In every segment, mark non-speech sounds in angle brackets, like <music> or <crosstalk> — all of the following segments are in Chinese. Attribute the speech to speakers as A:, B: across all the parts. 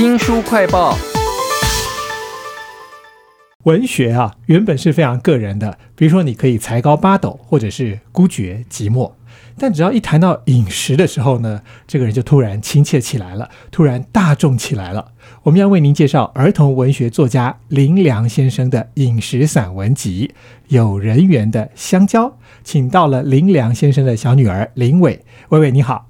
A: 新书快报。
B: 文学啊，原本是非常个人的，比如说你可以才高八斗，或者是孤绝寂寞。但只要一谈到饮食的时候呢，这个人就突然亲切起来了，突然大众起来了。我们要为您介绍儿童文学作家林良先生的饮食散文集《有人缘的香蕉》，请到了林良先生的小女儿林伟。伟伟你好。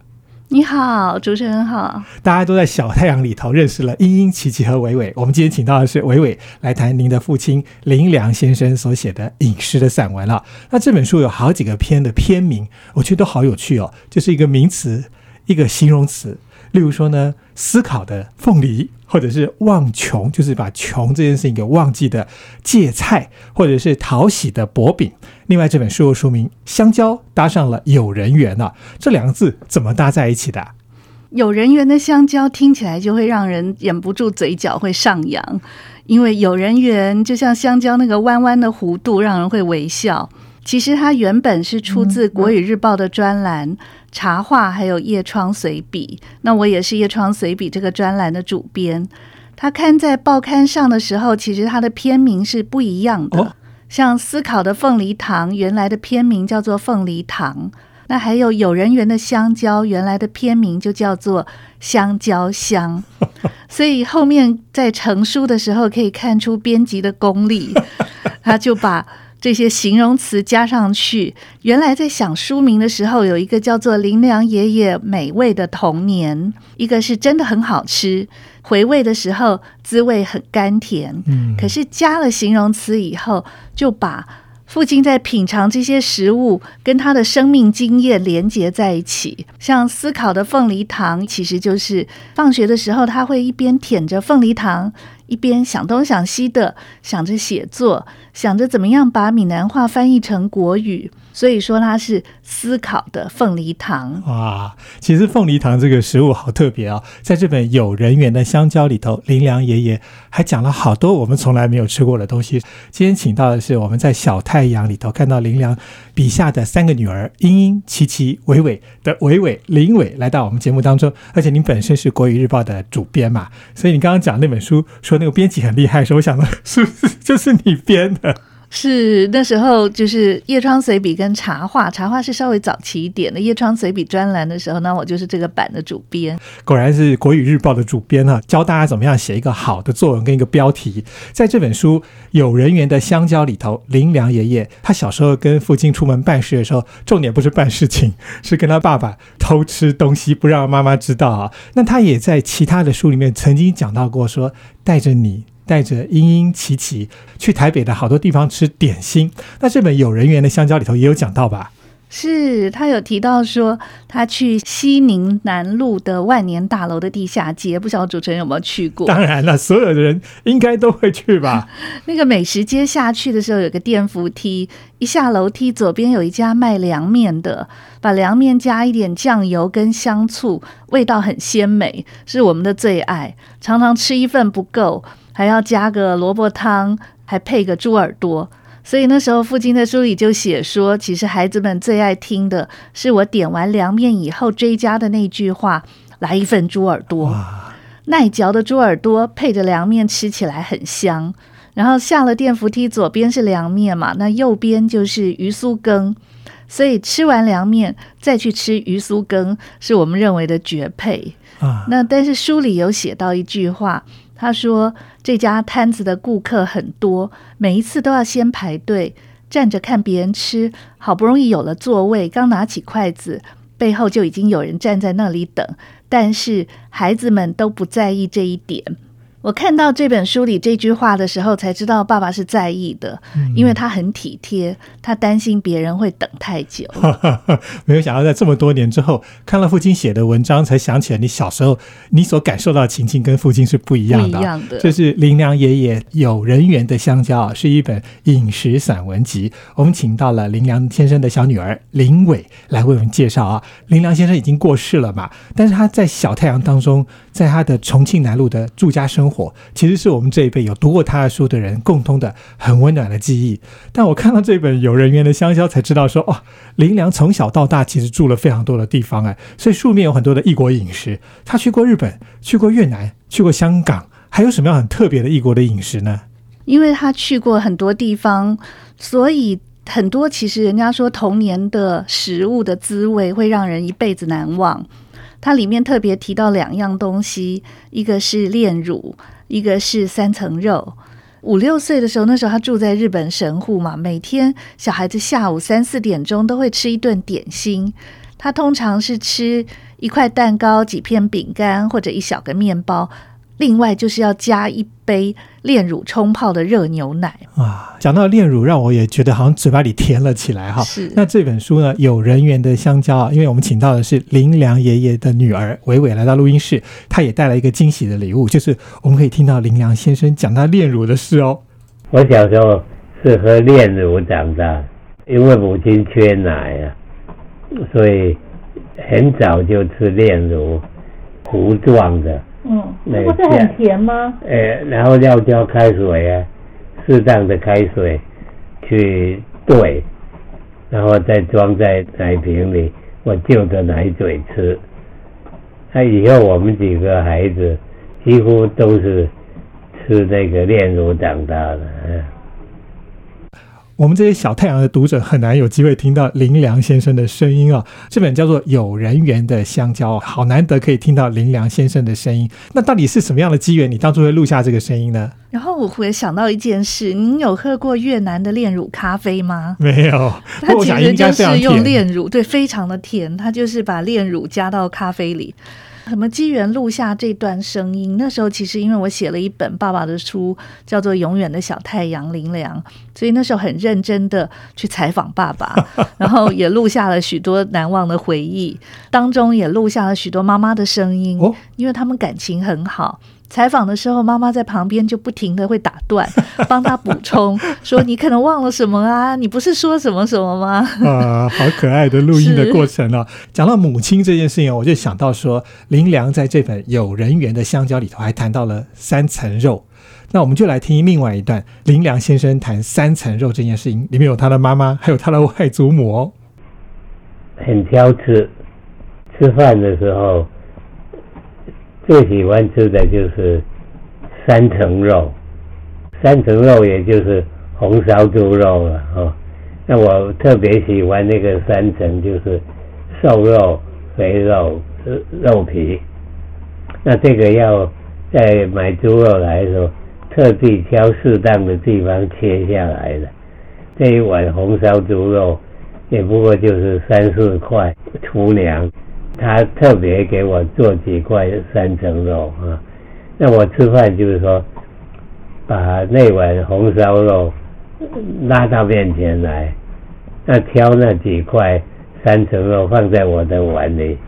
C: 你好，主持人好。
B: 大家都在小太阳里头认识了英英、琪琪和伟伟。我们今天请到的是伟伟来谈您的父亲林良先生所写的饮食的散文了。那这本书有好几个篇的篇名，我觉得都好有趣哦，就是一个名词，一个形容词。例如说呢，思考的凤梨，或者是忘穷，就是把穷这件事情给忘记的芥菜，或者是讨喜的薄饼。另外，这本书又说明香蕉搭上了有人缘啊，这两个字怎么搭在一起的？
C: 有人缘的香蕉听起来就会让人忍不住嘴角会上扬，因为有人缘就像香蕉那个弯弯的弧度，让人会微笑。其实它原本是出自《国语日报》的专栏。茶话还有夜窗随笔，那我也是夜窗随笔这个专栏的主编。他刊在报刊上的时候，其实他的片名是不一样的。像思考的凤梨糖，原来的片名叫做凤梨糖。那还有有人缘的香蕉，原来的片名就叫做香蕉香。<laughs> 所以后面在成书的时候，可以看出编辑的功力，他就把。这些形容词加上去，原来在想书名的时候，有一个叫做“林良爷爷美味的童年”，一个是真的很好吃，回味的时候滋味很甘甜。嗯，可是加了形容词以后，就把父亲在品尝这些食物跟他的生命经验连接在一起。像思考的凤梨糖，其实就是放学的时候，他会一边舔着凤梨糖。一边想东想西的想着写作，想着怎么样把闽南话翻译成国语，所以说它是思考的凤梨糖。
B: 哇，其实凤梨糖这个食物好特别哦，在这本有人缘的香蕉里头，林良爷爷还讲了好多我们从来没有吃过的东西。今天请到的是我们在小太阳里头看到林良笔下的三个女儿英英、琪琪、伟伟的伟伟林伟来到我们节目当中，而且您本身是国语日报的主编嘛，所以你刚刚讲那本书说。那个编辑很厉害，所以我想的 <laughs> 是不是就是你编的？
C: 是那时候就是叶窗随笔跟茶话，茶话是稍微早期一点的。叶窗随笔专栏的时候，那我就是这个版的主编。
B: 果然是国语日报的主编啊，教大家怎么样写一个好的作文跟一个标题。在这本书《有人缘的香蕉》里头，林良爷爷他小时候跟父亲出门办事的时候，重点不是办事情，是跟他爸爸偷吃东西，不让妈妈知道啊。那他也在其他的书里面曾经讲到过，说带着你。带着英英、琪琪去台北的好多地方吃点心。那这本有人缘的香蕉里头也有讲到吧？
C: 是他有提到说，他去西宁南路的万年大楼的地下街，不晓得主持人有没有去过？
B: 当然了，所有的人应该都会去吧。<laughs>
C: 那个美食街下去的时候，有个电扶梯，一下楼梯左边有一家卖凉面的，把凉面加一点酱油跟香醋，味道很鲜美，是我们的最爱。常常吃一份不够。还要加个萝卜汤，还配个猪耳朵，所以那时候父亲在书里就写说，其实孩子们最爱听的是我点完凉面以后追加的那句话：“来一份猪耳朵，耐嚼的猪耳朵配着凉面吃起来很香。”然后下了电扶梯，左边是凉面嘛，那右边就是鱼酥羹，所以吃完凉面再去吃鱼酥羹，是我们认为的绝配啊。那但是书里有写到一句话。他说：“这家摊子的顾客很多，每一次都要先排队站着看别人吃，好不容易有了座位，刚拿起筷子，背后就已经有人站在那里等。但是孩子们都不在意这一点。”我看到这本书里这句话的时候，才知道爸爸是在意的，因为他很体贴，他担心别人会等太久。<laughs>
B: 没有想到在这么多年之后，看了父亲写的文章，才想起来你小时候你所感受到的情境跟父亲是不一样的。
C: 一样的，
B: 这是林良爷爷有人缘的香蕉，是一本饮食散文集。我们请到了林良先生的小女儿林伟来为我们介绍啊。林良先生已经过世了嘛，但是他在小太阳当中，在他的重庆南路的住家生。活其实是我们这一辈有读过他的书的人共通的很温暖的记忆。但我看到这本有人缘的香蕉，才知道说哦，林良从小到大其实住了非常多的地方哎，所以书面有很多的异国饮食。他去过日本，去过越南，去过香港，还有什么样很特别的异国的饮食呢？
C: 因为他去过很多地方，所以很多其实人家说童年的食物的滋味会让人一辈子难忘。它里面特别提到两样东西，一个是炼乳，一个是三层肉。五六岁的时候，那时候他住在日本神户嘛，每天小孩子下午三四点钟都会吃一顿点心。他通常是吃一块蛋糕、几片饼干或者一小个面包。另外就是要加一杯炼乳冲泡的热牛奶
B: 啊！讲到炼乳，让我也觉得好像嘴巴里甜了起来哈。
C: 是。
B: 那这本书呢，有人缘的香蕉啊，因为我们请到的是林良爷爷的女儿伟伟来到录音室，她也带来一个惊喜的礼物，就是我们可以听到林良先生讲他炼乳的事哦。
A: 我小时候是喝炼乳长大，因为母亲缺奶啊，所以很早就吃炼乳，糊状的。
C: 嗯，那不是很甜吗？
A: 呃，然后要浇开水啊，适当的开水去兑，然后再装在奶瓶里，我就着奶嘴吃。那以后我们几个孩子几乎都是吃那个炼乳长大的。
B: 我们这些小太阳的读者很难有机会听到林良先生的声音啊！这本叫做《有人缘的香蕉》，好难得可以听到林良先生的声音。那到底是什么样的机缘，你当初会录下这个声音呢？
C: 然后我会想到一件事：您有喝过越南的炼乳咖啡吗？
B: 没有，
C: 它其实就是用炼乳，对，非常的甜。它就是把炼乳加到咖啡里。什么机缘录下这段声音？那时候其实因为我写了一本爸爸的书，叫做《永远的小太阳林良》，所以那时候很认真的去采访爸爸，<laughs> 然后也录下了许多难忘的回忆，当中也录下了许多妈妈的声音，因为他们感情很好。采访的时候，妈妈在旁边就不停的会打断，<laughs> 帮他补充，说你可能忘了什么啊？你不是说什么什么吗？<laughs>
B: 啊，好可爱的录音的过程啊！讲到母亲这件事情，我就想到说，林良在这本《有人缘的香蕉》里头还谈到了三层肉，那我们就来听另外一段林良先生谈三层肉这件事情，里面有他的妈妈，还有他的外祖母哦，
A: 很挑吃，吃饭的时候。最喜欢吃的就是三层肉，三层肉也就是红烧猪肉了哈。那我特别喜欢那个三层，就是瘦肉、肥肉、肉皮。那这个要在买猪肉来的时候，特地挑适当的地方切下来的。这一碗红烧猪肉也不过就是三四块，粗粮。他特别给我做几块三层肉啊，那我吃饭就是说，把那碗红烧肉拉到面前来，那挑那几块三层肉放在我的碗里，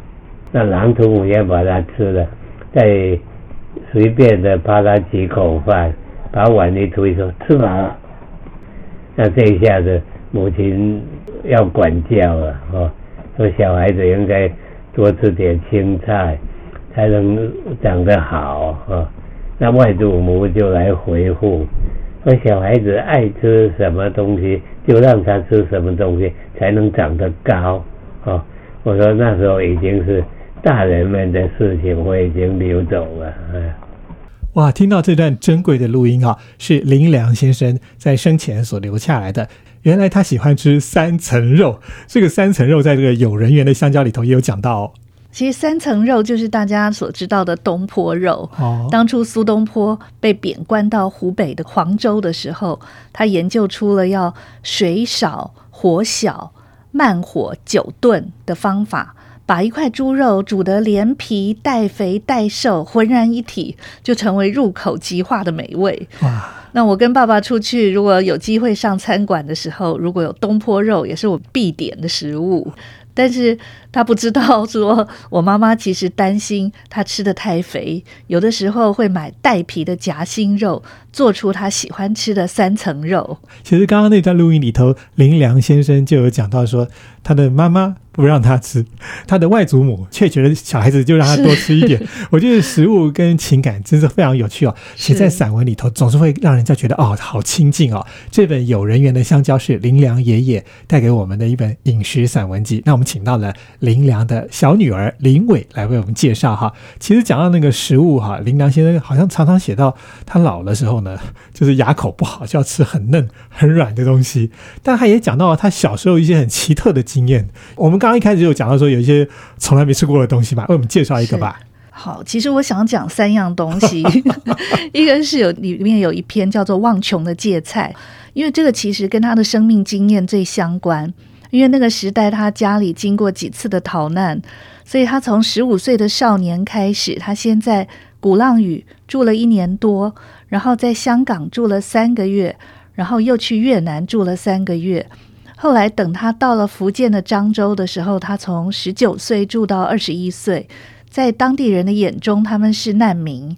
A: 那狼图母也把它吃了，再随便的扒拉几口饭，把碗一推说吃饱了，那这一下子母亲要管教了哦，说小孩子应该。多吃点青菜，才能长得好啊！那外祖母就来回复说：“小孩子爱吃什么东西，就让他吃什么东西，才能长得高啊！”我说那时候已经是大人们的事情，我已经溜走了。
B: 啊哇，听到这段珍贵的录音啊，是林良先生在生前所留下来的。原来他喜欢吃三层肉，这个三层肉在这个有人缘的香蕉里头也有讲到。
C: 其实三层肉就是大家所知道的东坡肉。哦，当初苏东坡被贬官到湖北的黄州的时候，他研究出了要水少、火小、慢火久炖的方法，把一块猪肉煮得连皮带肥带瘦，浑然一体，就成为入口即化的美味。哇！那我跟爸爸出去，如果有机会上餐馆的时候，如果有东坡肉，也是我必点的食物。但是他不知道，说我妈妈其实担心他吃的太肥，有的时候会买带皮的夹心肉，做出他喜欢吃的三层肉。
B: 其实刚刚那段录音里头，林良先生就有讲到说，他的妈妈。不让他吃，他的外祖母却觉得小孩子就让他多吃一点。<laughs> 我觉得食物跟情感真是非常有趣哦，写在散文里头总是会让人家觉得哦，好亲近哦。这本有人缘的香蕉是林良爷爷带给我们的一本饮食散文集。那我们请到了林良的小女儿林伟来为我们介绍哈。其实讲到那个食物哈，林良先生好像常常写到他老的时候呢，就是牙口不好，就要吃很嫩很软的东西。但他也讲到了他小时候一些很奇特的经验。我们刚刚一开始就讲到说有一些从来没吃过的东西嘛，为我们介绍一个吧。
C: 好，其实我想讲三样东西，<laughs> 一个是有里面有一篇叫做《望穷的芥菜》，因为这个其实跟他的生命经验最相关。因为那个时代他家里经过几次的逃难，所以他从十五岁的少年开始，他先在鼓浪屿住了一年多，然后在香港住了三个月，然后又去越南住了三个月。后来等他到了福建的漳州的时候，他从十九岁住到二十一岁，在当地人的眼中，他们是难民。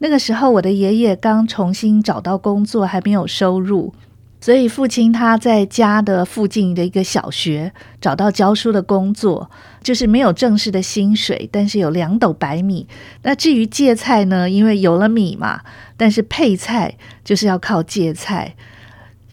C: 那个时候，我的爷爷刚重新找到工作，还没有收入，所以父亲他在家的附近的一个小学找到教书的工作，就是没有正式的薪水，但是有两斗白米。那至于芥菜呢，因为有了米嘛，但是配菜就是要靠芥菜。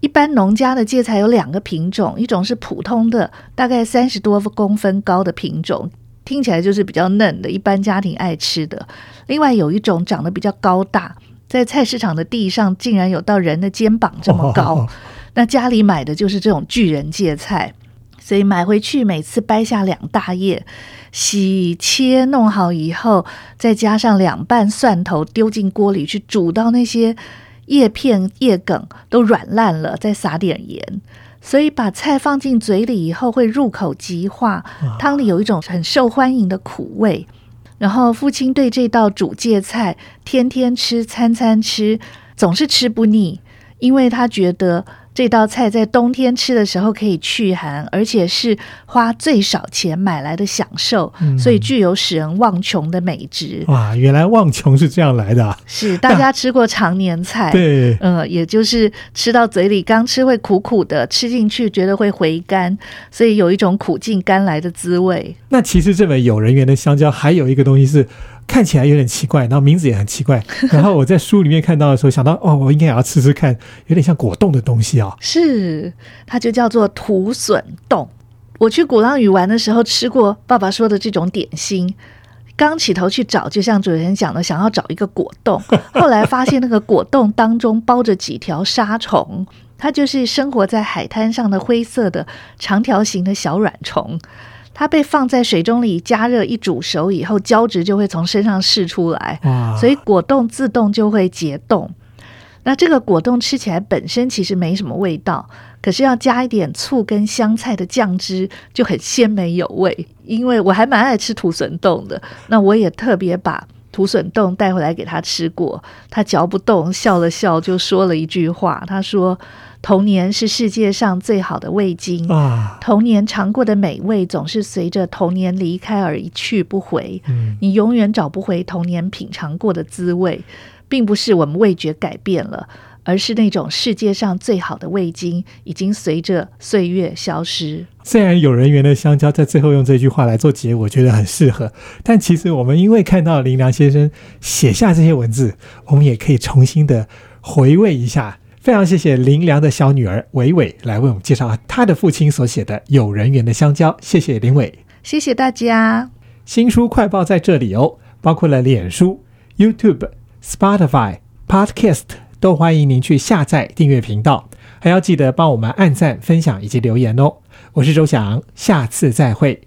C: 一般农家的芥菜有两个品种，一种是普通的，大概三十多公分高的品种，听起来就是比较嫩的，一般家庭爱吃的。另外有一种长得比较高大，在菜市场的地上竟然有到人的肩膀这么高，那家里买的就是这种巨人芥菜，所以买回去每次掰下两大叶，洗切弄好以后，再加上两瓣蒜头丢进锅里去煮到那些。叶片、叶梗都软烂了，再撒点盐，所以把菜放进嘴里以后会入口即化，汤里有一种很受欢迎的苦味。然后父亲对这道主芥菜天天吃、餐餐吃，总是吃不腻，因为他觉得。这道菜在冬天吃的时候可以驱寒，而且是花最少钱买来的享受，所以具有使人忘穷的美值。
B: 哇，原来忘穷是这样来的。
C: 啊是大家吃过常年菜，<laughs>
B: 对，
C: 嗯，也就是吃到嘴里刚吃会苦苦的，吃进去觉得会回甘，所以有一种苦尽甘来的滋味。
B: 那其实这本有人缘的香蕉还有一个东西是。看起来有点奇怪，然后名字也很奇怪。<laughs> 然后我在书里面看到的时候，想到哦，我应该也要吃吃看，有点像果冻的东西哦。
C: 是，它就叫做土笋冻。我去鼓浪屿玩的时候吃过爸爸说的这种点心。刚起头去找，就像主持人讲的，想要找一个果冻，<laughs> 后来发现那个果冻当中包着几条沙虫，它就是生活在海滩上的灰色的长条形的小软虫。它被放在水中里加热一煮熟以后，胶质就会从身上释出来，所以果冻自动就会解冻。那这个果冻吃起来本身其实没什么味道，可是要加一点醋跟香菜的酱汁就很鲜美有味。因为我还蛮爱吃土笋冻的，那我也特别把土笋冻带回来给他吃过，他嚼不动，笑了笑就说了一句话，他说。童年是世界上最好的味精啊！童年尝过的美味总是随着童年离开而一去不回。嗯，你永远找不回童年品尝过的滋味，并不是我们味觉改变了，而是那种世界上最好的味精已经随着岁月消失。
B: 虽然有人缘的香蕉在最后用这句话来做结，我觉得很适合。但其实我们因为看到林良先生写下这些文字，我们也可以重新的回味一下。非常谢谢林良的小女儿伟伟来为我们介绍他的父亲所写的《有人缘的香蕉》。谢谢林伟，
C: 谢谢大家。
B: 新书快报在这里哦，包括了脸书、YouTube、Spotify、Podcast，都欢迎您去下载订阅频道，还要记得帮我们按赞、分享以及留言哦。我是周翔，下次再会。